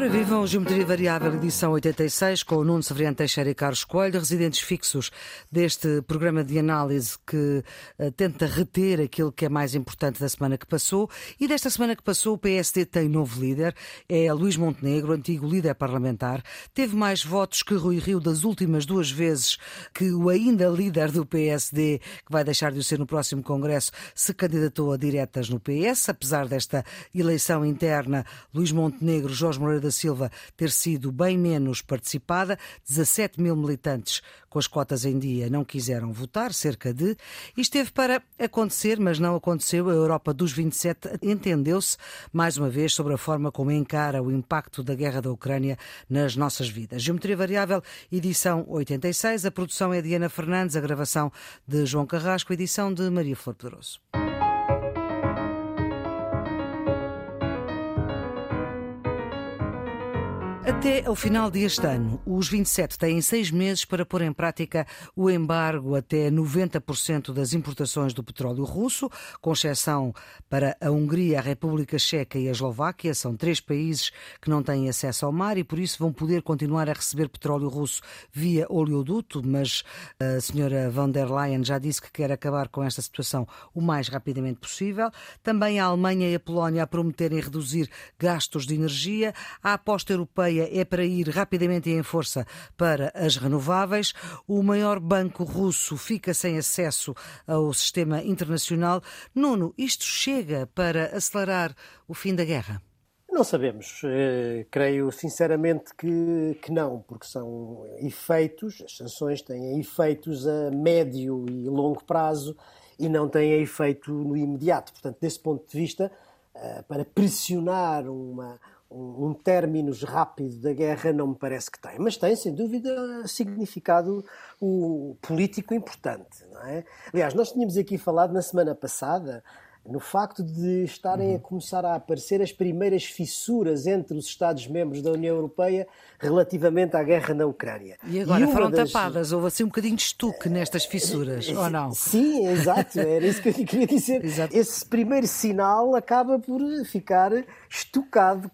Ora, vivam Geometria Variável, edição 86, com o Nuno Severiano Teixeira e Carlos Coelho, residentes fixos deste programa de análise que uh, tenta reter aquilo que é mais importante da semana que passou. E desta semana que passou, o PSD tem novo líder, é Luís Montenegro, antigo líder parlamentar. Teve mais votos que Rui Rio das últimas duas vezes que o ainda líder do PSD, que vai deixar de o ser no próximo Congresso, se candidatou a diretas no PS. Apesar desta eleição interna, Luís Montenegro, Jorge Moreira da Silva ter sido bem menos participada. 17 mil militantes com as cotas em dia não quiseram votar, cerca de. E esteve para acontecer, mas não aconteceu. A Europa dos 27 entendeu-se, mais uma vez, sobre a forma como encara o impacto da guerra da Ucrânia nas nossas vidas. Geometria Variável, edição 86. A produção é de Ana Fernandes, a gravação de João Carrasco, edição de Maria Flor Pedroso. Até ao final deste ano, os 27 têm seis meses para pôr em prática o embargo até 90% das importações do petróleo russo, com exceção para a Hungria, a República Checa e a Eslováquia. São três países que não têm acesso ao mar e, por isso, vão poder continuar a receber petróleo russo via oleoduto. Mas a senhora von der Leyen já disse que quer acabar com esta situação o mais rapidamente possível. Também a Alemanha e a Polónia a prometerem reduzir gastos de energia. A aposta europeia é para ir rapidamente e em força para as renováveis. O maior banco russo fica sem acesso ao sistema internacional. Nuno, isto chega para acelerar o fim da guerra? Não sabemos. Uh, creio sinceramente que, que não, porque são efeitos, as sanções têm efeitos a médio e longo prazo e não têm efeito no imediato. Portanto, desse ponto de vista, uh, para pressionar uma, um, término rápido da guerra não me parece que tem, mas tem, sem dúvida, significado o político importante. Não é? Aliás, nós tínhamos aqui falado na semana passada no facto de estarem a uhum. começar a aparecer as primeiras fissuras entre os Estados-membros da União Europeia relativamente à guerra na Ucrânia. E agora e foram das... tapadas, houve assim um bocadinho de estuque nestas fissuras, ou não? Sim, exato, era isso que eu queria dizer. Esse primeiro sinal acaba por ficar estucado.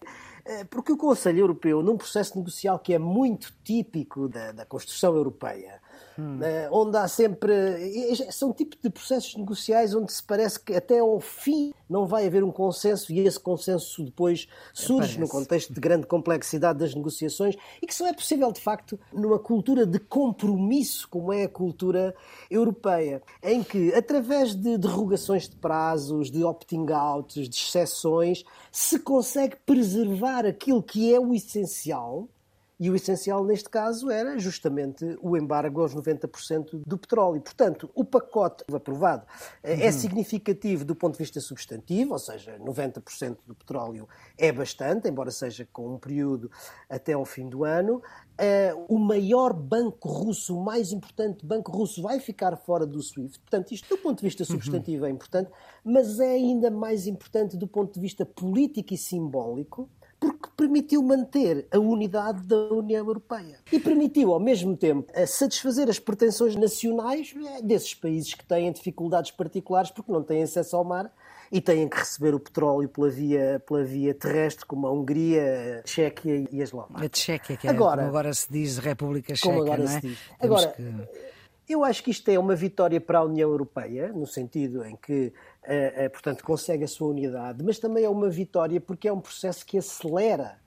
Eh, porque o Conselho Europeu, num processo negocial que é muito típico da, da construção europeia, hum. Eh, onde há sempre. São tipos de processos negociais onde se parece que até ao fim não vai haver um consenso e esse consenso depois surge no contexto de grande complexidade das negociações e que só é possível, de facto, numa cultura de compromisso como é a cultura europeia, em que, através de derrogações de prazos, de opting-outs, de exceções, se consegue preservar aquilo que é o essencial e o essencial neste caso era justamente o embargo aos 90% do petróleo. Portanto, o pacote aprovado eh, é uhum. significativo do ponto de vista substantivo, ou seja, 90% do petróleo é bastante, embora seja com um período até ao fim do ano. Uh, o maior banco russo, o mais importante banco russo, vai ficar fora do SWIFT. Portanto, isto do ponto de vista uhum. substantivo uhum. é importante, mas é ainda mais importante do ponto de vista político e simbólico porque permitiu manter a unidade da União Europeia e permitiu, ao mesmo tempo, satisfazer as pretensões nacionais eh, desses países que têm dificuldades particulares porque não têm acesso ao mar e têm que receber o petróleo pela via, pela via terrestre, como a Hungria, a Tchequia e a Eslováquia. A Tchequia, que é, agora, como agora se diz República Checa, como agora não é? se diz. Agora, que... eu acho que isto é uma vitória para a União Europeia, no sentido em que uh, uh, portanto, consegue a sua unidade, mas também é uma vitória porque é um processo que acelera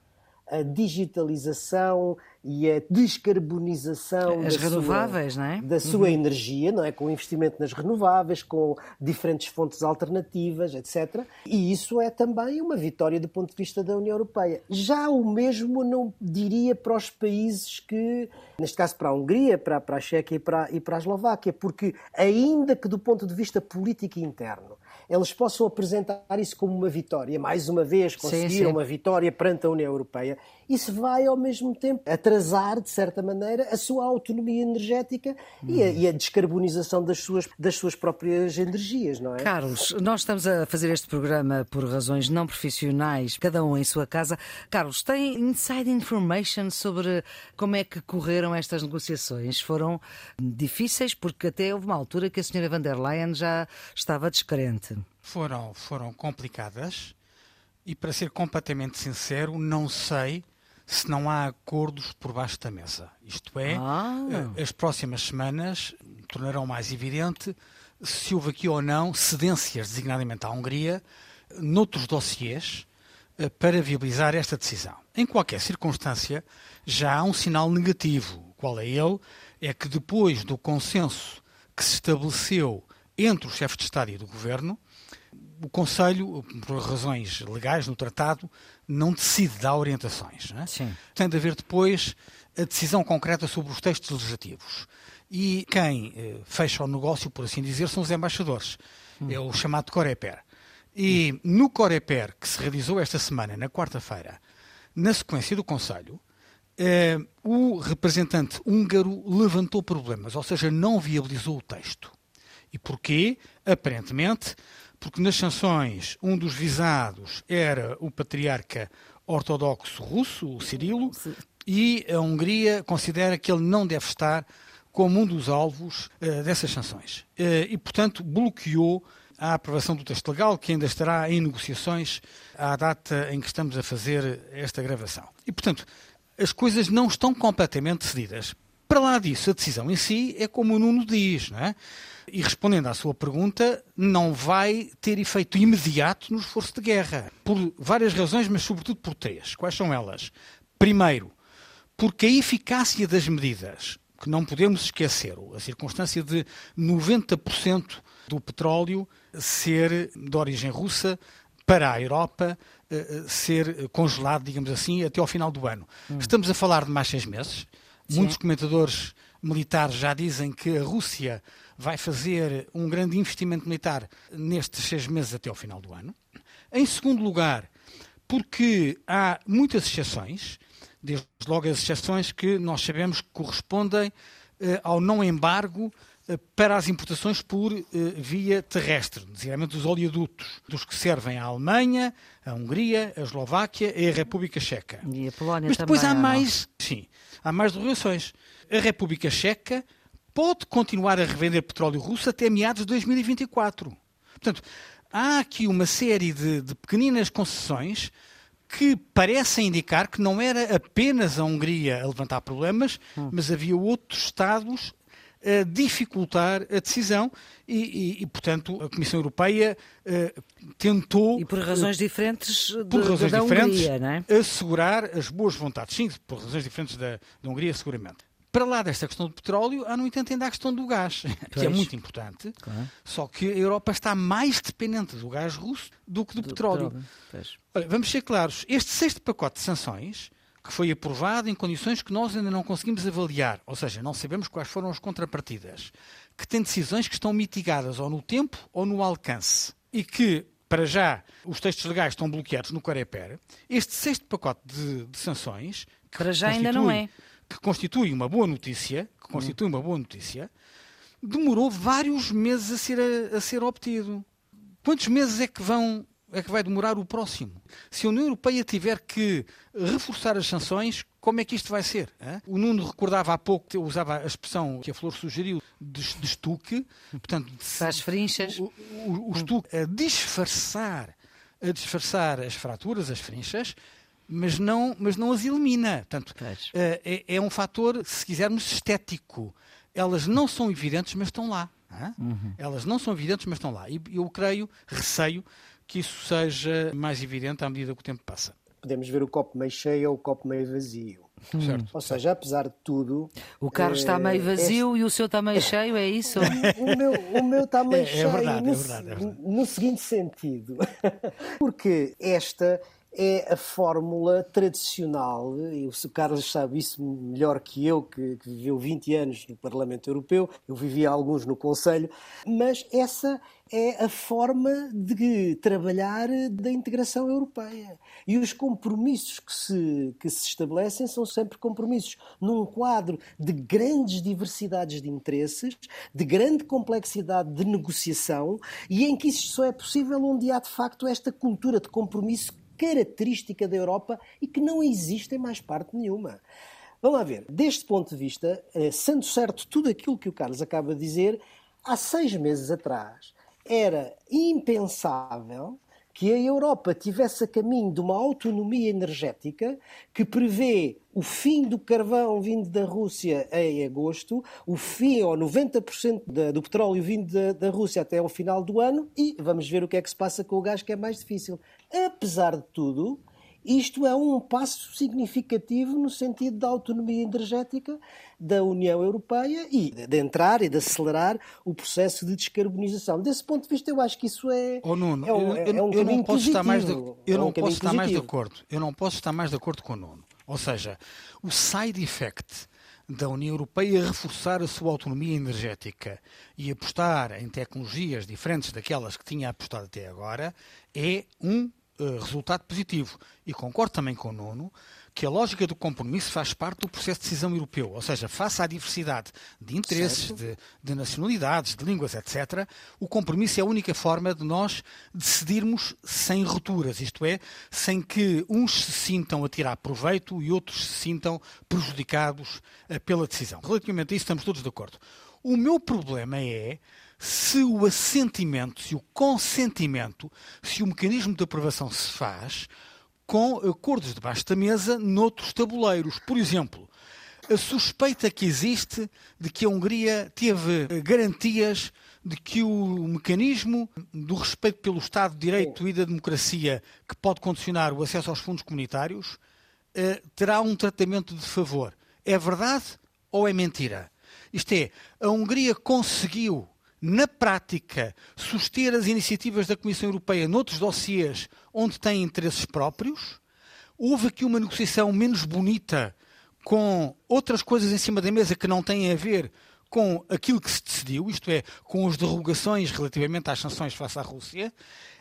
a digitalização e a descarbonização As da renováveis, sua, não é? da sua uhum. energia, não é? Com investimento nas renováveis, com diferentes fontes alternativas, etc. E isso é também uma vitória do ponto de vista da União Europeia. Já o mesmo não diria para os países que, neste caso para a Hungria, para, para a Chequia e para, e para a Eslováquia, porque ainda que do ponto de vista político interno eles possam apresentar isso como uma vitória. Mais uma vez, conseguiram sim, sim. uma vitória perante a União Europeia. Isso vai, ao mesmo tempo, atrasar, de certa maneira, a sua autonomia energética hum. e, a, e, a, descarbonização das suas, das suas próprias energias, não é? Carlos, nós estamos a fazer este programa por razões não profissionais, cada um em sua casa. Carlos, tem inside information sobre como é que correram estas negociações? Foram difíceis, porque até houve uma altura que a senhora van der Leyen já estava descrente foram, foram complicadas e, para ser completamente sincero, não sei se não há acordos por baixo da mesa. Isto é, ah. Eh, as próximas semanas tornarão mais evidente se houve aqui ou não cedências, designadamente à Hungria, noutros dossiês, eh, para viabilizar esta decisão. Em qualquer circunstância, já há um sinal negativo. Qual é ele? É que depois do consenso que se estabeleceu entre o chefe de Estado e do Governo, o Conselho, por razões legais no tratado, não decide dar orientações. Não é? Sim. Tem de haver depois a decisão concreta sobre os textos legislativos. E quem eh, fecha o negócio, por assim dizer, são os embaixadores. Hum. É o chamado Coreper. E no Coreper, que se realizou esta semana, na quarta-feira, na sequência do Conselho, eh, o representante húngaro levantou problemas, ou seja, não viabilizou o texto. E porquê? Aparentemente, porque nas sanções um dos visados era o patriarca ortodoxo russo, o Cirilo, Sim. e a Hungria considera que ele não deve estar como um dos alvos uh, dessas sanções. Uh, e, portanto, bloqueou a aprovação do texto legal, que ainda estará em negociações à data em que estamos a fazer esta gravação. E, portanto, as coisas não estão completamente decididas. Para lá disso, a decisão em si é como o Nuno diz, não é? E respondendo à sua pergunta, não vai ter efeito imediato no esforço de guerra. Por várias razões, mas sobretudo por três. Quais são elas? Primeiro, porque a eficácia das medidas, que não podemos esquecer, a circunstância de 90% do petróleo ser de origem russa para a Europa eh, eh, ser congelado, digamos assim, até ao final do ano. Hum. Estamos a falar de mais seis meses. Sim. Muitos comentadores militares já dizem que a Rússia vai fazer um grande investimento militar nestes seis meses até ao final do ano. Em segundo lugar, porque há muitas exceções, desde logo as exceções que nós sabemos que correspondem eh, ao não embargo eh, para as importações por eh, via terrestre, designadamente os oleodutos, dos que servem à Alemanha, a Hungria, a Eslováquia e a República Checa. E a Polónia Mas depois também, há mais, sim, há mais derrogações. A República Checa pode continuar a revender petróleo russo até meados de 2024. Portanto, há aqui uma série de, de pequeninas concessões que parecem indicar que não era apenas a Hungria a levantar problemas, hum. mas havia outros Estados a dificultar a decisão e, e, e portanto, a Comissão Europeia uh, tentou... E por razões uh, diferentes de, por razões da diferentes, Hungria, não é? assegurar as boas vontades. Sim, por razões diferentes da, da Hungria, seguramente. Para lá desta questão do petróleo, há, no entanto, ainda a questão do gás, pois. que é muito importante, claro. só que a Europa está mais dependente do gás russo do que do, do petróleo. petróleo. Olha, vamos ser claros, este sexto pacote de sanções, que foi aprovado em condições que nós ainda não conseguimos avaliar, ou seja, não sabemos quais foram as contrapartidas, que tem decisões que estão mitigadas ou no tempo ou no alcance, e que para já os textos legais estão bloqueados no Coreper, este sexto pacote de, de sanções. para já ainda não é que constitui uma boa notícia, que constitui uma boa notícia, demorou vários meses a ser, a, a ser obtido. Quantos meses é que vão é que vai demorar o próximo? Se a União Europeia tiver que reforçar as sanções, como é que isto vai ser? Hein? O Nuno recordava há pouco, usava a expressão que a Flor sugeriu de, de estuque, portanto, as frinchas. O, o, o estuque a disfarçar, a disfarçar as fraturas, as frinchas, mas não, mas não as elimina. Portanto, eh, é, é, um fator, se quisermos, estético. Elas não são evidentes, mas estão lá. Uhum. Elas não são evidentes, mas estão lá. E eu creio, receio, que isso seja mais evidente à medida que o tempo passa. Podemos ver o copo meio cheio ou o copo meio vazio. Hum. Certo, Ou seja, apesar de tudo. O carro está eh, meio vazio este... e o seu está meio cheio, é isso? O meu, o meu está meio é, cheio. É verdade, no, é verdade, é verdade. no seguinte sentido. Porque esta é a fórmula tradicional, e o Carlos sabe isso melhor que eu, que, que viveu 20 anos no Parlamento Europeu, eu vivi alguns no Conselho, mas essa é a forma de trabalhar da integração europeia. E os compromissos que se, que se estabelecem são sempre compromissos num quadro de grandes diversidades de interesses, de grande complexidade de negociação e em que isso só é possível onde há de facto esta cultura de compromisso característica da Europa e que não existe em mais parte nenhuma. Vamos lá ver, deste ponto de vista, eh, sendo certo tudo aquilo que o Carlos acaba de dizer, há seis meses atrás era impensável que a Europa tivesse a caminho de uma autonomia energética que prevê o fim do carvão vindo da Rússia em agosto, o fim ou 90% do petróleo vindo da, da Rússia até ao final do ano e vamos ver o que é que se passa com o gás, que é mais difícil. Apesar de tudo, isto é um passo significativo no sentido da autonomia energética da União Europeia e de entrar e de acelerar o processo de descarbonização. Desse ponto de vista, eu acho que isso é, oh, Nuno, é, um, eu, é um eu não posso estar mais de, eu é um não posso estar mais de acordo. Eu não posso estar mais de acordo com o Nuno. Ou seja, o side effect da União Europeia reforçar a sua autonomia energética e apostar em tecnologias diferentes daquelas que tinha apostado até agora é um resultado positivo. E concordo também com o Nuno que a lógica do compromisso faz parte do processo de decisão europeu, ou seja, face à diversidade de interesses, de, de, nacionalidades, de línguas, etc., o compromisso é a única forma de nós decidirmos sem rupturas, isto é, sem que uns se sintam a tirar proveito e outros se sintam prejudicados uh, pela decisão. Relativamente a isso, estamos todos de acordo. O meu problema é se o assentimento, se o consentimento, se o mecanismo de aprovação se faz com acordos debaixo da mesa noutros tabuleiros. Por exemplo, a suspeita que existe de que a Hungria teve garantias de que o mecanismo do respeito pelo Estado de Direito e da democracia que pode condicionar o acesso aos fundos comunitários eh, terá um tratamento de favor. É verdade ou é mentira? Isto é, a Hungria conseguiu na prática, suster as iniciativas da Comissão Europeia noutros dossiês onde tem interesses próprios. Houve aqui uma negociação menos bonita com outras coisas em cima da mesa que não têm a ver com aquilo que se decidiu, isto é, com as derrogações relativamente às sanções face à Rússia.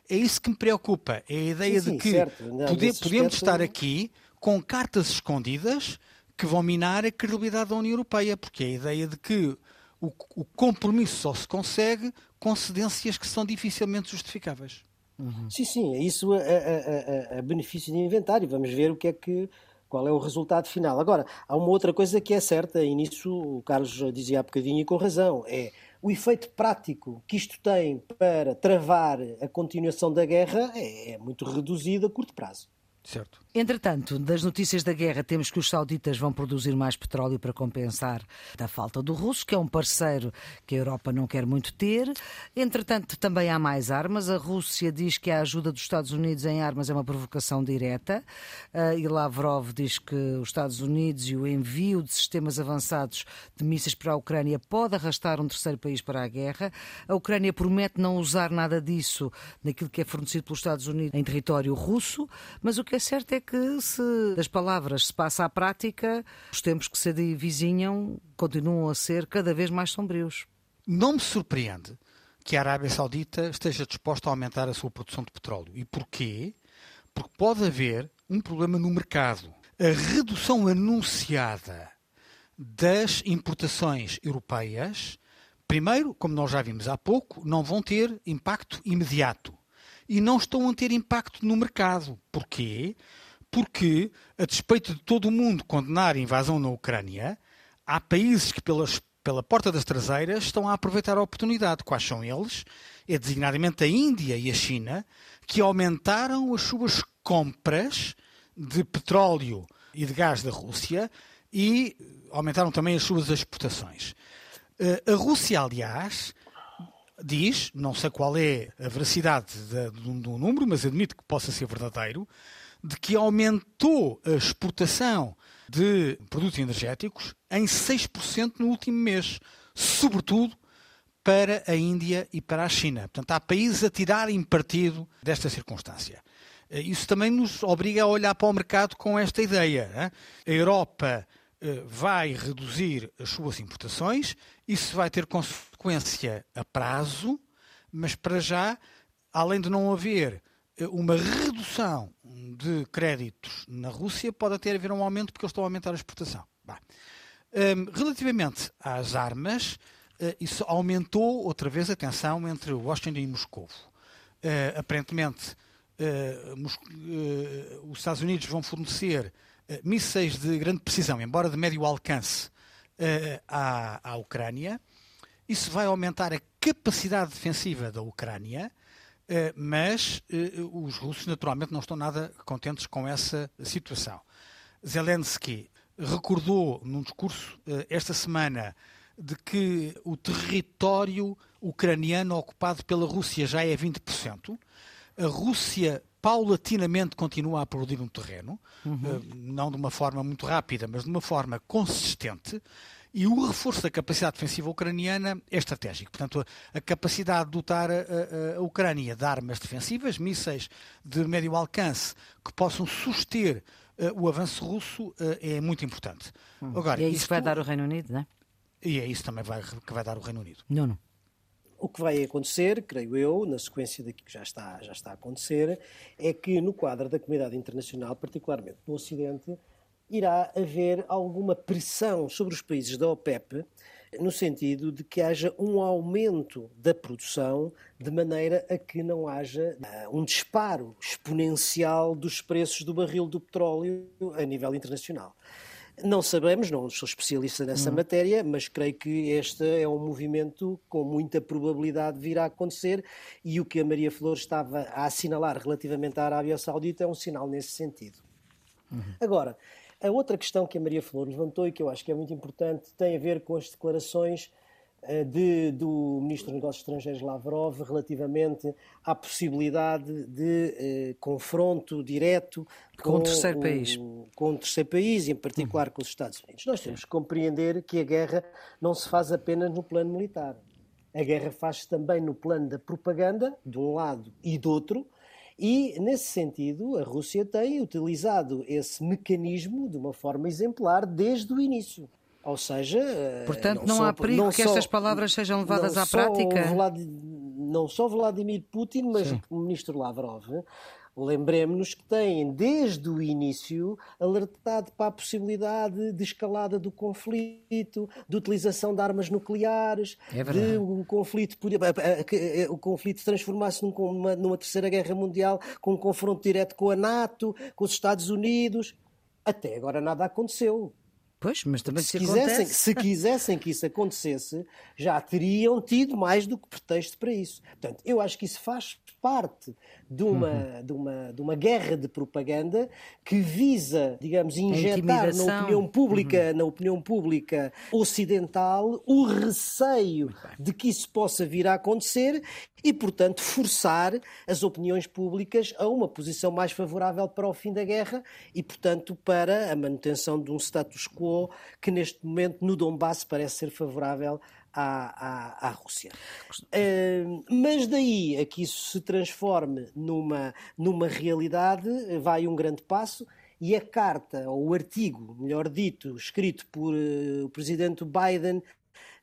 É isso que me preocupa. É a ideia sim, sim, de que não, pode, podemos estar aqui com cartas escondidas que vão minar a credibilidade da União Europeia, porque é a ideia de que o, o compromisso só se consegue com cedências que são dificilmente justificáveis. Uhum. Sim, sim, é isso a, a, a, benefício de inventário. Vamos ver o que é que qual é o resultado final. Agora, há uma outra coisa que é certa, e nisso o Carlos dizia há bocadinho e com razão, é o efeito prático que isto tem para travar a continuação da guerra é, é muito reduzido a curto prazo. Certo. Entretanto, das notícias da guerra, temos que os sauditas vão produzir mais petróleo para compensar a falta do russo, que é um parceiro que a Europa não quer muito ter. Entretanto, também há mais armas. A Rússia diz que a ajuda dos Estados Unidos em armas é uma provocação direta. Ah, e Lavrov diz que os Estados Unidos e o envio de sistemas avançados de mísseis para a Ucrânia pode arrastar um terceiro país para a guerra. A Ucrânia promete não usar nada disso naquilo que é fornecido pelos Estados Unidos em território russo, mas o que é certo é que se das palavras se passa à prática, os tempos que se divizinham continuam a ser cada vez mais sombrios. Não me surpreende que a Arábia Saudita esteja disposta a aumentar a sua produção de petróleo. E porquê? Porque pode haver um problema no mercado. A redução anunciada das importações europeias, primeiro, como nós já vimos há pouco, não vão ter impacto imediato e não estão a ter impacto no mercado. Porquê? Porque, a despeito de todo o mundo condenar a invasão na Ucrânia, há países que, pelas, pela porta das traseiras, estão a aproveitar a oportunidade. Quais são eles? É designadamente a Índia e a China, que aumentaram as suas compras de petróleo e de gás da Rússia e aumentaram também as suas exportações. Eh, a Rússia, aliás, diz, não sei qual é a veracidade do, número, mas admito que possa ser verdadeiro, de que aumentou a exportação de produtos energéticos em 6% no último mês, sobretudo para a Índia e para a China. Portanto, há países a tirarem partido desta circunstância. Eh, isso também nos obriga a olhar para o mercado com esta ideia. A Europa vai reduzir as suas importações, isso vai ter consequência a prazo, mas para já, além de não haver eh, uma redução de créditos na Rússia, pode até haver um aumento porque eles estão a aumentar a exportação. Ehm, relativamente às armas, eh, isso aumentou outra vez a tensão entre Washington e Moscou. aparentemente, os Estados Unidos vão fornecer eh, mísseis de grande precisão, embora de médio alcance, uh, à, à Ucrânia. Isso vai aumentar a capacidade defensiva da Ucrânia mas os russos, naturalmente, não estão nada contentes com essa situação. Zelensky recordou num discurso esta semana de que o território ucraniano ocupado pela Rússia já é 20%. A Rússia paulatinamente continua a progredir um terreno, uhum. não de uma forma muito rápida, mas de uma forma consistente. E o reforço da capacidade defensiva ucraniana é estratégico. Portanto, a, a capacidade de dotar a, a, a, Ucrânia de armas defensivas, mísseis de médio alcance, que possam suster uh, o avanço russo, uh, é muito importante. Hum. Agora, e é isso que vai dar o Reino Unido, não é? E é isso também vai, que vai dar o Reino Unido. Não, não. O que vai acontecer, creio eu, na sequência daqui que já está, já está a acontecer, é que no quadro da comunidade internacional, particularmente no Ocidente, irá haver alguma pressão sobre os países da OPEP, no sentido de que haja um aumento da produção, de maneira a que não haja uh, um disparo exponencial dos preços do barril do petróleo a nível internacional. Não sabemos, não sou especialista nessa hum. matéria, mas creio que este é um movimento com muita probabilidade de vir a acontecer e o que a Maria Flor estava a assinalar relativamente à Arábia Saudita é um sinal nesse sentido. Uhum. Agora, a outra questão que a Maria Flor levantou e que eu acho que é muito importante tem a ver com as declarações de, do Ministro dos Negócios Estrangeiros Lavrov relativamente à possibilidade de eh, confronto direto com, com, terceiro país. com o terceiro país, em particular uhum. com os Estados Unidos. Nós temos que compreender que a guerra não se faz apenas no plano militar. A guerra faz-se também no plano da propaganda, de um lado e do outro, e, nesse sentido, a Rússia tem utilizado esse mecanismo de uma forma exemplar desde o início. Ou seja. Eh, Portanto, não, não há perigo não que só, estas palavras sejam levadas à prática? Vlad, não só Vladimir Putin, mas Sim. o ministro Lavrov. Lembremos-nos que têm, desde o início, alertado para a possibilidade de escalada do conflito, de utilização de armas nucleares, é de um conflito, eh, o conflito transformar-se numa, numa terceira guerra mundial com um confronto direto com a NATO, com os Estados Unidos. Até agora nada aconteceu. Pois, mas também se, se quisessem, se quisessem que isso acontecesse, já teriam tido mais do que pretexto para isso. Portanto, eu acho que isso faz parte de uma, uhum. de uma, de uma guerra de propaganda que visa, digamos, injetar na opinião pública, uhum. na opinião pública ocidental o receio de que isso possa vir a acontecer e, portanto, forçar as opiniões públicas a uma posição mais favorável para o fim da guerra e, portanto, para a manutenção de um status quo que neste momento no Donbass parece ser favorável à, à, à Rússia. Uh, mas daí a que isso se transforme numa, numa realidade, vai um grande passo. E a carta, ou o artigo, melhor dito, escrito por uh, o presidente Biden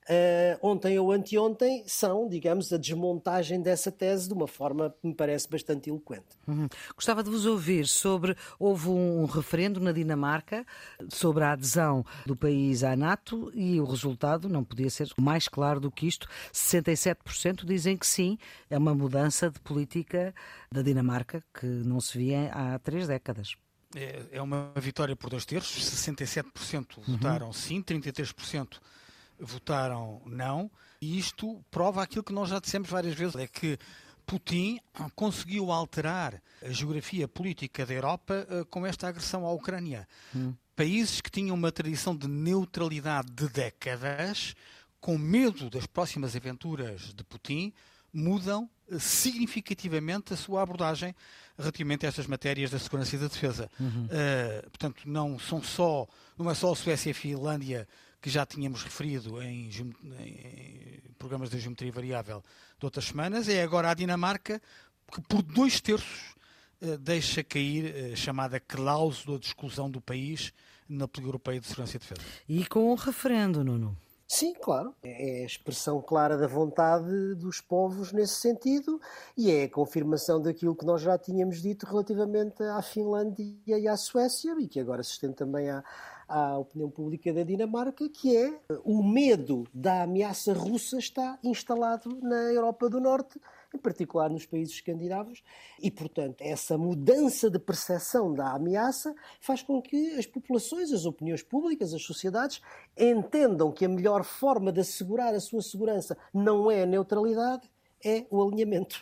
uh, ontem ou anteontem, são, digamos, a desmontagem dessa tese de uma forma que me parece bastante eloquente. Uhum. Gostava de vos ouvir sobre. Houve um referendo na Dinamarca sobre a adesão do país à NATO e o resultado não podia ser mais claro do que isto. 67% dizem que sim, é uma mudança de política da Dinamarca que não se via há três décadas. É, é uma vitória por dois terços, 67% uhum. votaram sim, 33% votaram não, e isto prova aquilo que nós já dissemos várias vezes, é que Putin conseguiu alterar a geografia política da Europa uh, com esta agressão à Ucrânia. Hum. Países que tinham uma tradição de neutralidade de décadas, com medo das próximas aventuras de Putin, mudam eh, significativamente a sua abordagem relativamente a estas matérias da segurança e da defesa. Uhum. Uh, portanto, não são só, não é só a Suécia e a Finlândia que já tínhamos referido em, em, programas de geometria variável de outras semanas, é agora a Dinamarca que por dois terços uh, deixa cair a uh, chamada cláusula de exclusão do país na Política Europeia de Segurança e Defesa. E com o referendo, Nuno? Sim, claro. É a expressão clara da vontade dos povos nesse sentido e é a confirmação daquilo que nós já tínhamos dito relativamente à Finlândia e à Suécia e que agora se estende também à, à opinião pública da Dinamarca, que é o medo da ameaça russa está instalado na Europa do Norte, em particular nos países escandinavos, e, portanto, essa mudança de percepção da ameaça faz com que as populações, as opiniões públicas, as sociedades entendam que a melhor forma de assegurar a sua segurança não é a neutralidade, é o alinhamento.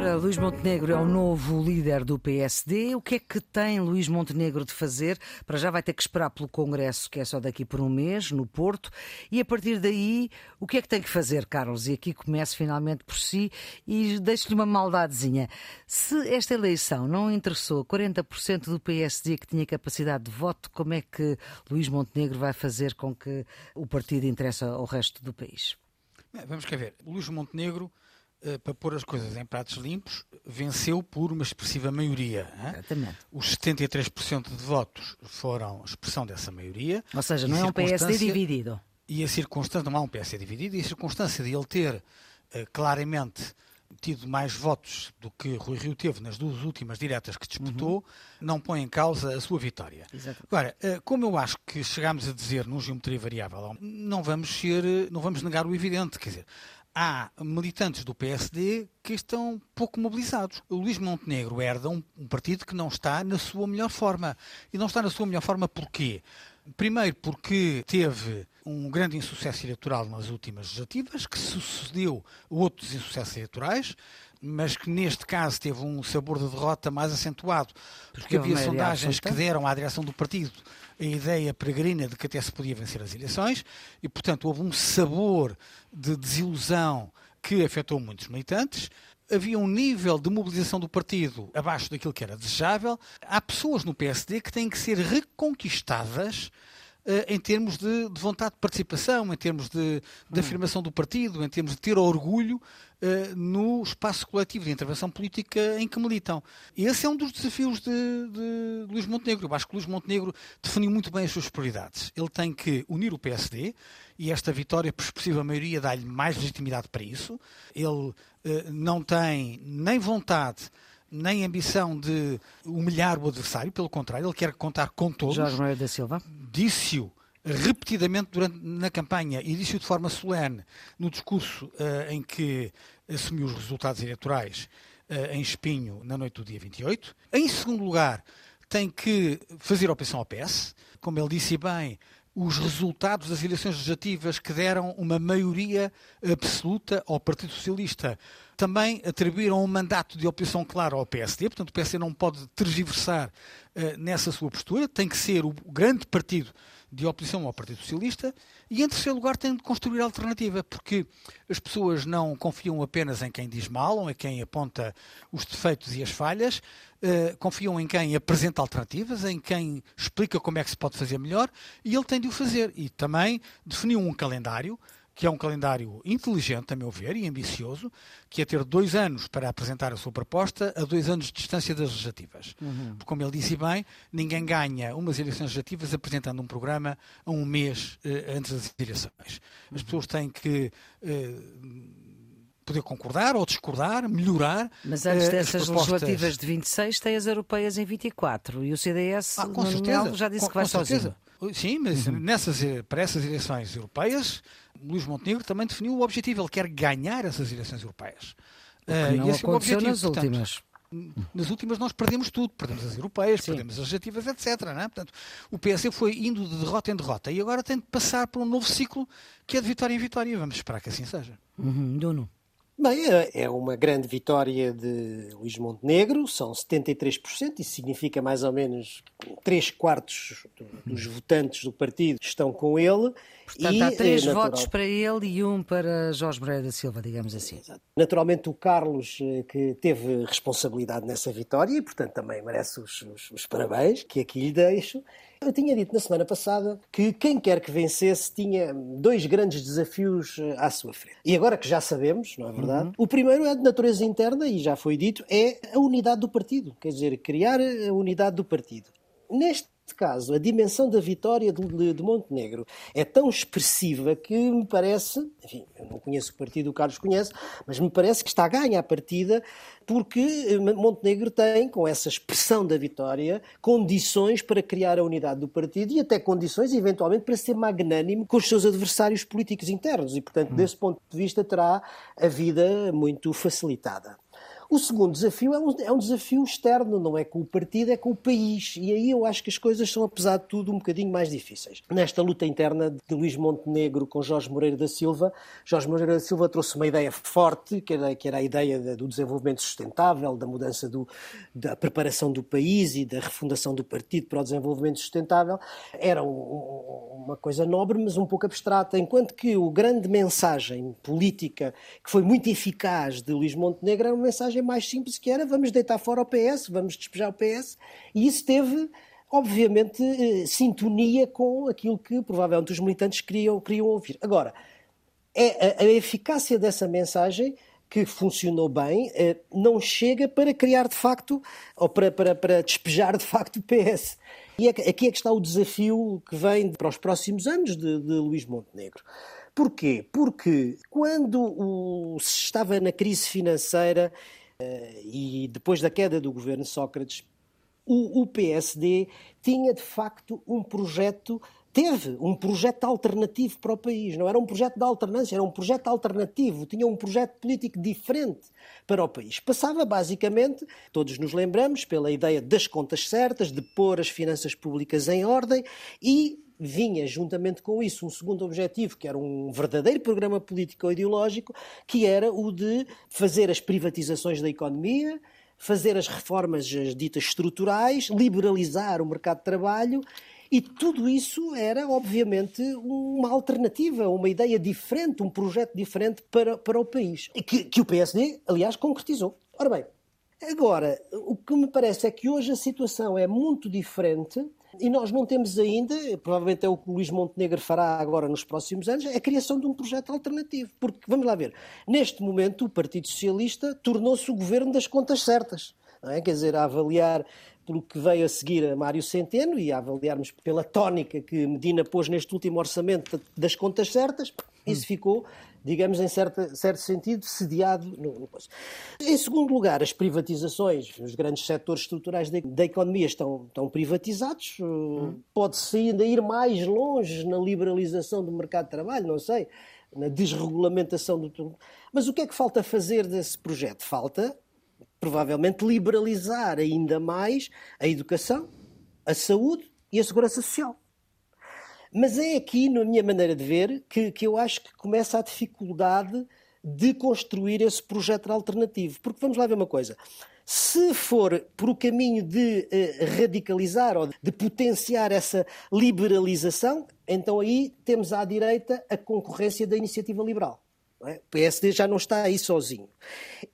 Ora, Luís Montenegro é o novo líder do PSD. O que é que tem Luís Montenegro de fazer? Para já vai ter que esperar pelo Congresso, que é só daqui por um mês, no Porto. E a partir daí, o que é que tem que fazer, Carlos? E aqui começo finalmente por si e deixo-lhe uma maldadezinha. Se esta eleição não interessou 40% do PSD que tinha capacidade de voto, como é que Luís Montenegro vai fazer com que o partido interesse ao resto do país? Vamos cá ver. Luís Montenegro para pôr as coisas em pratos limpos, venceu por uma expressiva maioria. Exatamente. Os 73% de votos foram expressão dessa maioria. Ou seja, não é um PSD dividido. E a circunstância, não há um PSD dividido, e a circunstância de ele ter uh, claramente tido mais votos do que Rui Rio teve nas duas últimas diretas que disputou, uhum. não põe em causa a sua vitória. Agora, uh, como eu acho que chegámos a dizer num geometria variável, não vamos ser, não vamos negar o evidente, quer dizer, há militantes do PSD que estão pouco mobilizados. O Luís Montenegro herda um, um, partido que não está na sua melhor forma. E não está na sua melhor forma porquê? Primeiro porque teve um grande insucesso eleitoral nas últimas legislativas, que sucedeu outros insucessos eleitorais, mas que neste caso teve um sabor de derrota mais acentuado, porque, porque havia sondagens que deram à direção do partido a ideia peregrina de que até se podia vencer as eleições, e portanto houve um sabor de desilusão que afetou muitos militantes. Havia um nível de mobilização do partido abaixo daquilo que era desejável. Há pessoas no PSD que têm que ser reconquistadas em termos de, de, vontade de participação, em termos de, de hum. afirmação do partido, em termos de ter orgulho uh, no espaço coletivo de intervenção política em que militam. E esse é um dos desafios de, de, Luís Montenegro. Eu acho que Luís Montenegro definiu muito bem as suas prioridades. Ele tem que unir o PSD e esta vitória, por expressiva maioria, dá-lhe mais legitimidade para isso. Ele uh, não tem nem vontade nem ambição de humilhar o adversário, pelo contrário, ele quer contar com todos. Jorge Moreira da Silva. Disse-o repetidamente durante, na campanha e disse-o de forma solene no discurso uh, em que assumiu os resultados eleitorais uh, em Espinho na noite do dia 28. Em segundo lugar, tem que fazer oposição ao PS. Como ele disse bem, os resultados das eleições legislativas que deram uma maioria absoluta ao Partido Socialista também atribuíram um mandato de oposição claro ao PSD, portanto o PSD não pode tergiversar uh, nessa sua postura, tem que ser o grande partido de oposição ao Partido Socialista e, em terceiro lugar, tem de construir alternativa, porque as pessoas não confiam apenas em quem diz mal ou em quem aponta os defeitos e as falhas, uh, confiam em quem apresenta alternativas, em quem explica como é que se pode fazer melhor e ele tem de o fazer. E também definiu um calendário que é um calendário inteligente, a meu ver, e ambicioso, que é ter dois anos para apresentar a sua proposta a dois anos de distância das legislativas. Uhum. Porque, como ele disse bem, ninguém ganha umas eleições legislativas apresentando um programa a um mês eh, antes das eleições. As uhum. pessoas têm que. Eh, poder concordar ou discordar, melhorar. Mas antes uh, dessas propostas... legislativas de 26, tem as europeias em 24 e o CDS ah, com certeza, já disse com, que vai sozinho. Sim, mas uhum. nessas, para essas eleições europeias, Luís Montenegro também definiu o objetivo. Ele quer ganhar essas eleições europeias. Uh, não e esse é o objetivo, nas portanto, últimas. Nas últimas nós perdemos tudo, perdemos as europeias, Sim. perdemos as legislativas, etc. É? Portanto, o PSD foi indo de derrota em derrota e agora tem de passar por um novo ciclo que é de vitória em vitória. Vamos esperar que assim seja. Uhum. Dono. Bem, é, é uma grande vitória de Luís Montenegro, são 73%, isso significa mais ou menos 3 quartos dos votantes do partido estão com ele. Portanto, e, há três natural... votos para ele e um para Jorge Moreira da Silva, digamos assim. Naturalmente, o Carlos, eh, que teve responsabilidade nessa vitória e, portanto, também merece os, os, os parabéns que aqui lhe deixo. Eu tinha dito na semana passada que quem quer que vencesse tinha dois grandes desafios eh, à sua frente. E agora que já sabemos, não é verdade? Uhum. O primeiro é de natureza interna, e já foi dito, é a unidade do partido. Quer dizer, criar a unidade do partido. Neste caso, a dimensão da vitória de, de, Montenegro é tão expressiva que me parece, enfim, eu não conheço o partido, o Carlos conhece, mas me parece que está a ganhar a partida porque eh, Montenegro tem, com essa expressão da vitória, condições para criar a unidade do partido e até condições, eventualmente, para ser magnânimo com os seus adversários políticos internos e, portanto, hum. desse ponto de vista, terá a vida muito facilitada. O segundo desafio é um, é um, desafio externo, não é com o partido, é com o país. E aí eu acho que as coisas são, apesar de tudo, um bocadinho mais difíceis. Nesta luta interna de Luís Montenegro com Jorge Moreira da Silva, Jorge Moreira da Silva trouxe uma ideia forte, que era, que era a ideia do desenvolvimento sustentável, da mudança do, da preparação do país e da refundação do partido para o desenvolvimento sustentável. Era um, uma coisa nobre, mas um pouco abstrata. Enquanto que o grande mensagem política, que foi muito eficaz de Luís Montenegro, era uma mensagem mais simples que era vamos deitar fora o PS, vamos despejar o PS, e isso teve obviamente, eh, sintonia com aquilo que provavelmente os militantes queriam, queriam ouvir. Agora, é a, a, eficácia dessa mensagem que funcionou bem eh, não chega para criar de facto, ou para, para, para despejar de facto o PS. E é aqui é que está o desafio que vem para os próximos anos de, de Luís Montenegro. Porquê? Porque quando o, se estava na crise financeira e depois da queda do governo Sócrates, o, o PSD tinha de facto um projeto teve um projeto alternativo para o país. Não era um projeto de alternância, era um projeto alternativo, tinha um projeto político diferente para o país. Passava basicamente, todos nos lembramos, pela ideia das contas certas, de pôr as finanças públicas em ordem e vinha juntamente com isso um segundo objetivo, que era um verdadeiro programa político-ideológico, que era o de fazer as privatizações da economia, fazer as reformas ditas estruturais, liberalizar o mercado de trabalho e tudo isso era, obviamente, uma alternativa, uma ideia diferente, um projeto diferente para, para o país. Que, que o PSD, aliás, concretizou. Ora bem, agora, o que me parece é que hoje a situação é muito diferente e nós não temos ainda, provavelmente é o que o Luís Montenegro fará agora nos próximos anos, a criação de um projeto alternativo. Porque, vamos lá ver, neste momento o Partido Socialista tornou-se o governo das contas certas. É? Quer dizer, a avaliar pelo que veio a seguir a Mário Centeno e a avaliarmos pela tónica que Medina pôs neste último orçamento das contas certas, isso ficou digamos, em certo, certo sentido, sediado no, no Em segundo lugar, as privatizações, os grandes setores estruturais da, da economia estão, estão privatizados. Hum. Pode-se ainda ir mais longe na liberalização do mercado de trabalho, não sei, na desregulamentação do. Mas o que é que falta fazer desse projeto? Falta, provavelmente, liberalizar ainda mais a educação, a saúde e a segurança social. Mas é aqui, na minha maneira de ver, que, que eu acho que começa a dificuldade de construir esse projeto alternativo. Porque vamos lá ver uma coisa. Se for por o caminho de eh, radicalizar ou de potenciar essa liberalização, então aí temos à direita a concorrência da iniciativa liberal. É? O PSD já não está aí sozinho.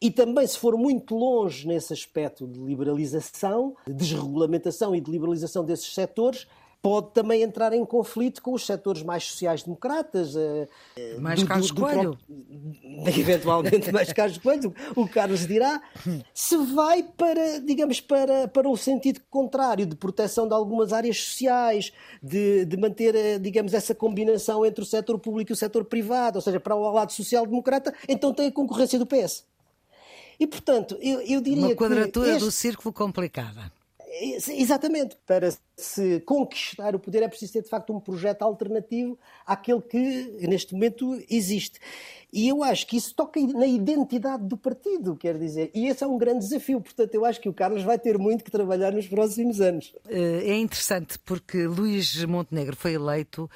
E também, se for muito longe nesse aspecto de liberalização, de desregulamentação e de liberalização desses setores, pode também entrar em conflito com os setores mais sociais-democratas. Eh, mais do, Carlos do, do Coelho. eventualmente mais Carlos Coelho, o Carlos dirá, se vai para, digamos, para, para o sentido contrário, de proteção de algumas áreas sociais, de, de manter, eh, digamos, essa combinação entre o setor público e o setor privado, ou seja, para o lado social-democrata, então tem a concorrência do PS. E, portanto, eu, eu diria Uma quadratura este... do círculo complicada. Exatamente. Para se conquistar o poder é preciso ter, de facto, um projeto alternativo àquele que, neste momento, existe. E eu acho que isso toca na identidade do partido, quer dizer. E esse é um grande desafio. Portanto, eu acho que o Carlos vai ter muito que trabalhar nos próximos anos. Eh, é interessante porque Luís Montenegro foi eleito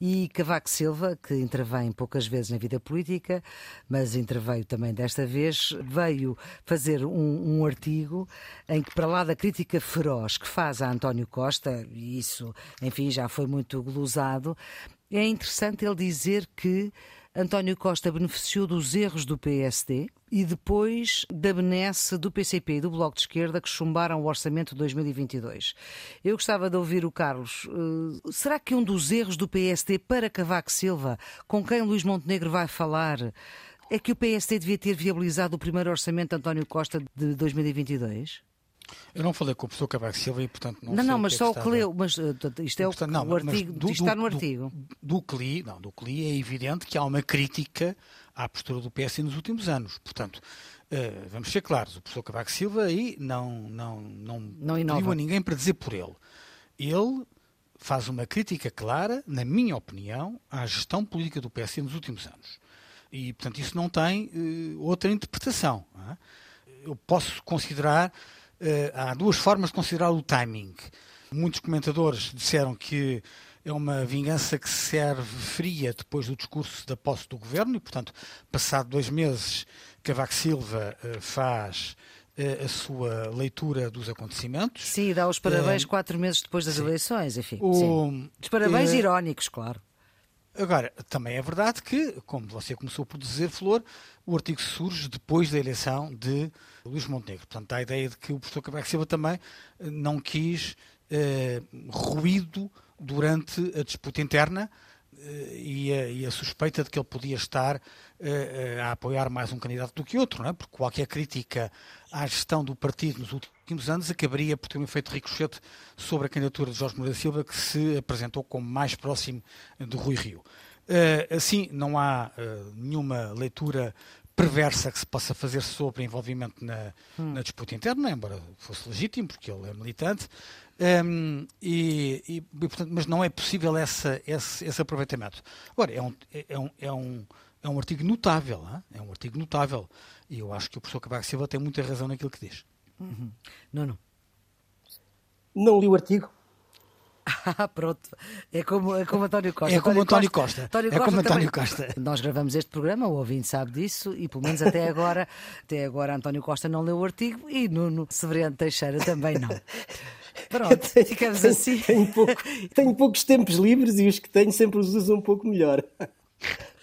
e Cavaco Silva, que intervém poucas vezes na vida política, mas interveio também desta vez, veio fazer um, um artigo em que, para lá da crítica feroz que faz a António Costa, e isso, enfim, já foi muito glosado, é interessante ele dizer que António Costa beneficiou dos erros do PSD e depois da benesse do PCP e do Bloco de Esquerda que chumbaram o orçamento de 2022. Eu gostava de ouvir o Carlos. Uh, será que um dos erros do PSD para Cavaco Silva, com quem Luís Montenegro vai falar, é que o PSD devia ter viabilizado o primeiro orçamento de António Costa de 2022? Eu não falei com o professor Cavaco Silva e, portanto, não Não, não, mas é só o que leu. Mas uh, isto é portanto, o, não, o artigo. Do, está no artigo. Do, do, que li, não, do que li é evidente que há uma crítica à postura do PS nos últimos anos. Portanto, uh, vamos ser claros, o professor Cavaco Silva aí não, não, não, não pediu a ninguém para dizer por ele. Ele faz uma crítica clara, na minha opinião, à gestão política do PS nos últimos anos. E, portanto, isso não tem uh, outra interpretação. Não é? eu posso considerar, há duas formas de considerar o timing. Muitos comentadores disseram que é uma vingança que serve fria depois do discurso da posse do governo e, portanto, passado dois meses, Cavaco Silva uh, faz a sua leitura dos acontecimentos. Sim, dá os parabéns quatro meses depois das sim. eleições, enfim. O, Os parabéns irónicos, claro. Agora, também é verdade que, como você começou por dizer, Flor, o artigo surge depois da eleição de Luís Montenegro. Portanto, há a ideia de que o professor Cavaco Silva também eh, não quis eh, ruído durante a disputa interna eh, e, a, e, a, suspeita de que ele podia estar eh, a apoiar mais um candidato do que outro, não é? porque qualquer crítica à gestão do partido nos últimos anos acabaria por ter um efeito ricochete sobre a candidatura de Jorge Moreira Silva, que se apresentou como mais próximo de Rui Rio. Uh, assim, não há uh, nenhuma leitura perversa que se possa fazer sobre o envolvimento na, hum. na, disputa interna, embora fosse legítimo, porque ele é militante, um, e, e, portanto, mas não é possível essa, esse, esse aproveitamento. Agora, é um, é um, é um, é um artigo notável, hein? é um artigo notável. E eu acho que o professor Cavaco Silva tem muita razão naquilo que diz. Uhum. Não, não. Não li o artigo. Ah, pronto. É como, é como António Costa. É como António Costa. Costa. António é Costa como António também. Costa. Nós gravamos este programa, o ouvinte sabe disso, e pelo menos até agora, até agora António Costa não leu o artigo e Nuno Severiano Teixeira também não. Pronto, tenho, ficamos tenho, assim. Tenho, pouco, tenho poucos tempos livres e os que tenho sempre os uso um pouco melhor.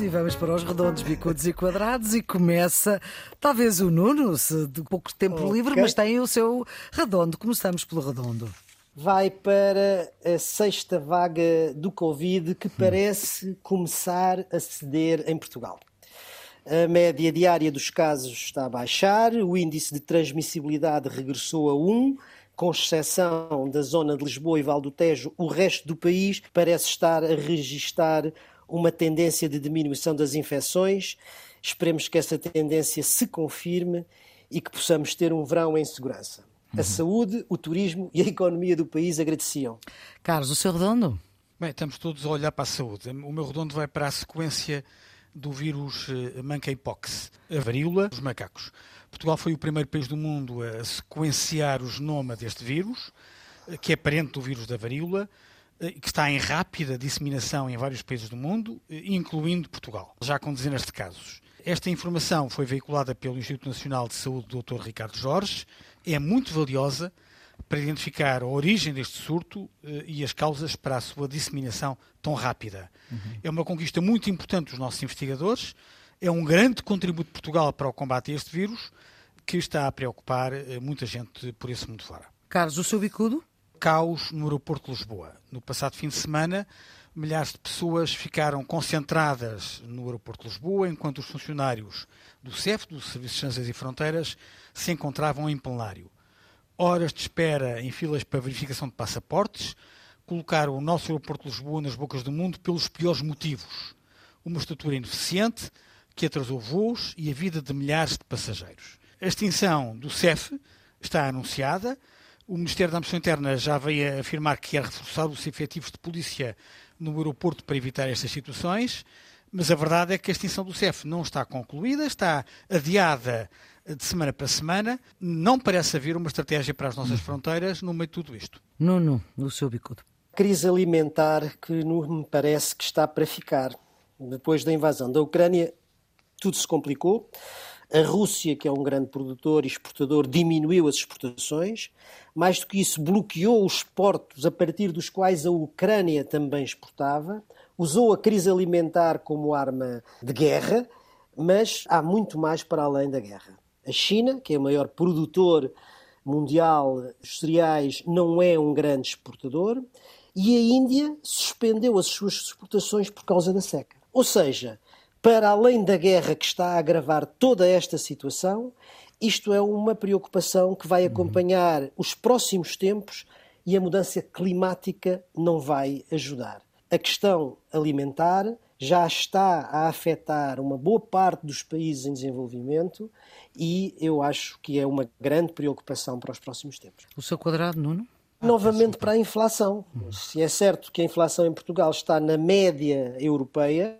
e vamos para os redondos, bicudos e quadrados e começa, talvez o Nuno, se de pouco tempo okay. livre, mas tem o seu redondo. Começamos pelo redondo. Vai para a sexta vaga do Covid que parece hum. começar a ceder em Portugal. A média diária dos casos está a baixar, o índice de transmissibilidade regressou a 1, com exceção da zona de Lisboa e Val do Tejo, o resto do país parece estar a registar uma tendência de diminuição das infecções. Esperemos que essa tendência se confirme e que possamos ter um verão em segurança. A uhum. saúde, o turismo e a economia do país agradeciam. Carlos, o seu redondo? Bem, estamos todos a olhar para a saúde. O meu redondo vai para a sequência do vírus eh, monkeypox, a varíola dos macacos. Portugal foi o primeiro país do mundo a sequenciar o genoma deste vírus, eh, que é parente do vírus da varíola, que está em rápida disseminação em vários países do mundo, eh, incluindo Portugal, já com dezenas de casos. Esta informação foi veiculada pelo Instituto Nacional de Saúde do Dr. Ricardo Jorge, é muito valiosa para identificar a origem deste surto eh, e as causas para a sua disseminação tão rápida. Uhum. É uma conquista muito importante dos nossos investigadores, é um grande contributo de Portugal para o combate a este vírus, que está a preocupar muita gente por esse mundo fora. Carlos, o seu bicudo? Caos no aeroporto de Lisboa. No passado fim de semana, milhares de pessoas ficaram concentradas no aeroporto de Lisboa, enquanto os funcionários do CEF, do Serviço de Estrangeiros e Fronteiras, se encontravam em plenário. Horas de espera em filas para verificação de passaportes colocaram o nosso aeroporto de Lisboa nas bocas do mundo pelos piores motivos. Uma estrutura ineficiente que atrasou voos e a vida de milhares de passageiros. A extinção do CEF está anunciada, o Ministério da Administração Interna já veio afirmar que quer reforçar os efetivos de polícia no aeroporto para evitar estas situações, mas a verdade é que a extinção do CEF não está concluída, está adiada de semana para semana. Não parece haver uma estratégia para as nossas fronteiras no meio de tudo isto. Nuno, no seu bicudo. Crise alimentar que não me parece que está para ficar. Depois da invasão da Ucrânia, tudo se complicou. A Rússia, que é um grande produtor e exportador, diminuiu as exportações. Mais do que isso, bloqueou os portos a partir dos quais a Ucrânia também exportava. Usou a crise alimentar como arma de guerra, mas há muito mais para além da guerra. A China, que é o maior produtor mundial de cereais, não é um grande exportador. E a Índia suspendeu as suas exportações por causa da seca. Ou seja, para além da guerra que está a agravar toda esta situação, isto é uma preocupação que vai acompanhar os próximos tempos e a mudança climática não vai ajudar. A questão alimentar já está a afetar uma boa parte dos países em desenvolvimento e eu acho que é uma grande preocupação para os próximos tempos. O seu quadrado, Nuno? Novamente para a inflação. Se é certo que a inflação em Portugal está na média europeia,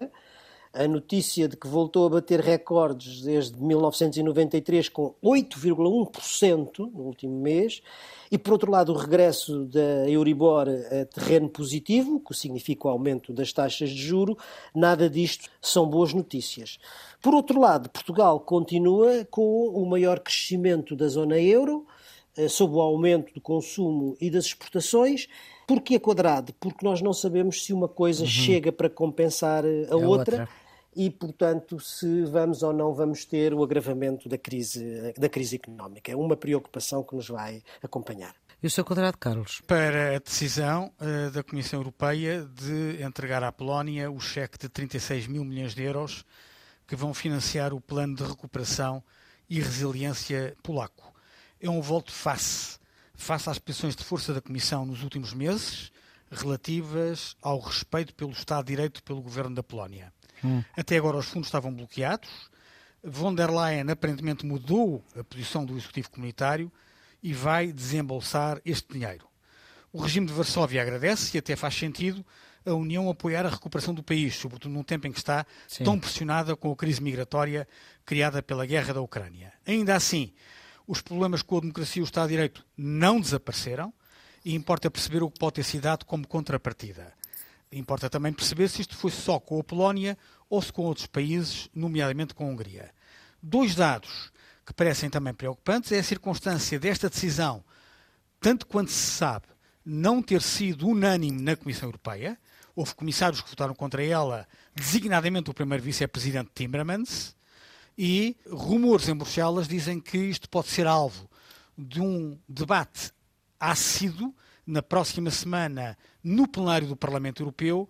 a notícia de que voltou a bater recordes desde 1993 com 8,1% no último mês, e por outro lado o regresso da Euribor a terreno positivo, que significa o aumento das taxas de juro, nada disto são boas notícias. Por outro lado, Portugal continua com o maior crescimento da zona euro, eh, sob o aumento do consumo e das exportações. Porquê quadrado? Porque nós não sabemos se uma coisa uhum. chega para compensar eh, a, a outra. outra e, portanto, se vamos ou não vamos ter o agravamento da crise, da crise económica. É uma preocupação que nos vai acompanhar. E o seu quadrado, Carlos? Para a decisão uh, da Comissão Europeia de entregar à Polónia o cheque de 36 mil milhões de euros que vão financiar o plano de recuperação e resiliência polaco. É um voto face, face às posições de força da Comissão nos últimos meses, relativas ao respeito pelo Estado de Direito pelo governo da Polónia. Hum. Até agora os fundos estavam bloqueados. Von der Leyen aparentemente mudou a posição do Executivo Comunitário e vai desembolsar este dinheiro. O regime de Varsóvia agradece e até faz sentido a União apoiar a recuperação do país, sobretudo num tempo em que está Sim. tão pressionada com a crise migratória criada pela guerra da Ucrânia. Ainda assim, os problemas com a democracia e o Estado de Direito não desapareceram e importa perceber o que pode ter sido dado como contrapartida. Importa também perceber se isto foi só com a Polónia ou se com outros países, nomeadamente com a Hungria. Dois dados que parecem também preocupantes é a circunstância desta decisão, tanto quanto se sabe, não ter sido unânime na Comissão Europeia. Houve comissários que votaram contra ela, designadamente o primeiro vice-presidente Timmermans, e rumores em Bruxelas dizem que isto pode ser alvo de um debate ácido na próxima semana no plenário do Parlamento Europeu,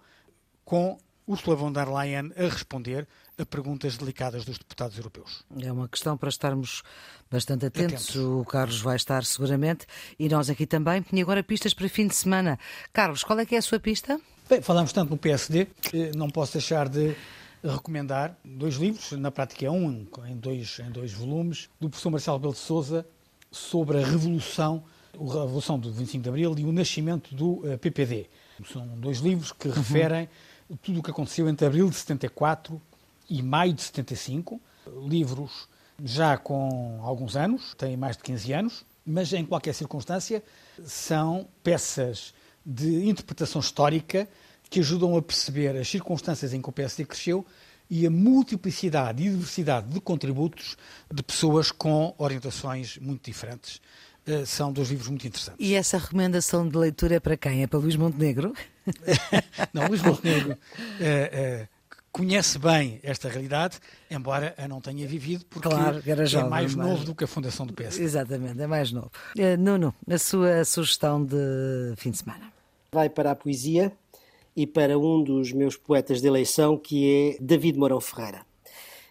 com Ursula von der Leyen a responder a perguntas delicadas dos deputados europeus. É uma questão para estarmos bastante atentos. atentos. O Carlos vai estar seguramente e nós aqui também. E agora pistas para fim de semana. Carlos, qual é que é a sua pista? Bem, falamos tanto no PSD, não posso deixar de recomendar dois livros, na prática é um, em dois, em dois volumes, do professor Marcelo Belo de Souza, sobre a revolução a Revolução do 25 de Abril e o nascimento do eh, PPD. São dois livros que uhum. referem tudo o que aconteceu entre abril de 74 e maio de 75. Livros já com alguns anos, têm mais de 15 anos, mas em qualquer circunstância são peças de interpretação histórica que ajudam a perceber as circunstâncias em que o PSD cresceu e a multiplicidade e diversidade de contributos de pessoas com orientações muito diferentes. Eh, são dois livros muito interessantes. E essa recomendação de leitura é para quem? É para Luís Montenegro? não, Luís Montenegro é, conhece bem esta realidade, embora a não tenha vivido, porque claro, era jovem, é mais novo do que a fundação do PS. Exatamente, é mais novo. Nuno, a sua sugestão de fim de semana? Vai para a poesia e para um dos meus poetas de eleição, que é David Mourão Ferreira.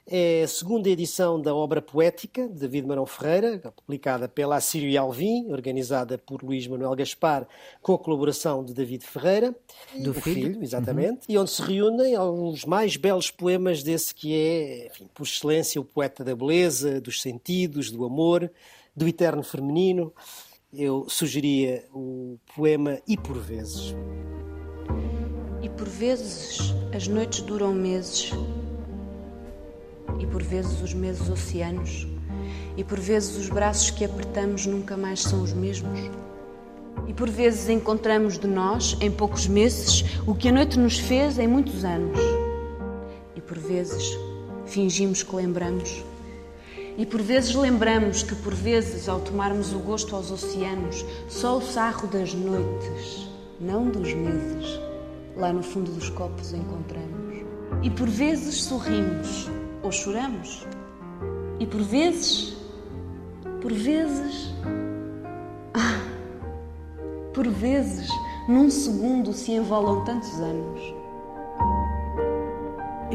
É a segunda edição da obra poética de David Marão Ferreira, publicada pela Assírio e Alvim, organizada por Luís Manuel Gaspar, com a colaboração de David Ferreira, do filho. filho. exatamente, uhum. e onde se reúnem os mais belos poemas desse que é, enfim, por excelência, o poeta da beleza, dos sentidos, do amor, do eterno feminino. Eu sugeria o poema E por vezes. E por vezes as noites duram meses e por vezes os meses oceanos, e por vezes os braços que apertamos nunca mais são os mesmos. E por vezes encontramos de nós, em poucos meses, o que a noite nos fez em muitos anos. E por vezes fingimos que lembramos. E por vezes lembramos que, por vezes, ao tomarmos o gosto aos oceanos, só o sarro das noites, não dos meses, lá no fundo dos copos encontramos. E por vezes sorrimos ou choramos. E por vezes, por vezes, ah, por vezes, num segundo se envolam tantos anos.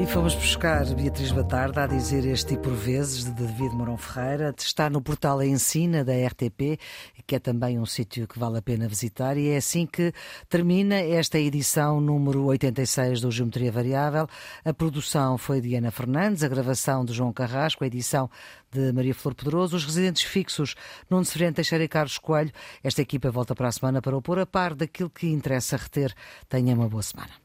E fomos buscar Beatriz Batarda a dizer este e por vezes de David Mourão Ferreira. Está no portal Ensina da RTP, que é também um sítio que vale a pena visitar. E é assim que termina esta edição número 86 do Geometria Variável. A produção foi de Ana Fernandes, a gravação de João Carrasco, a edição de Maria Flor Pedroso, os residentes fixos Nuno Severino Teixeira e Carlos Coelho. Esta equipa volta para a semana para o pôr a par daquilo que interessa reter. Tenha uma boa semana.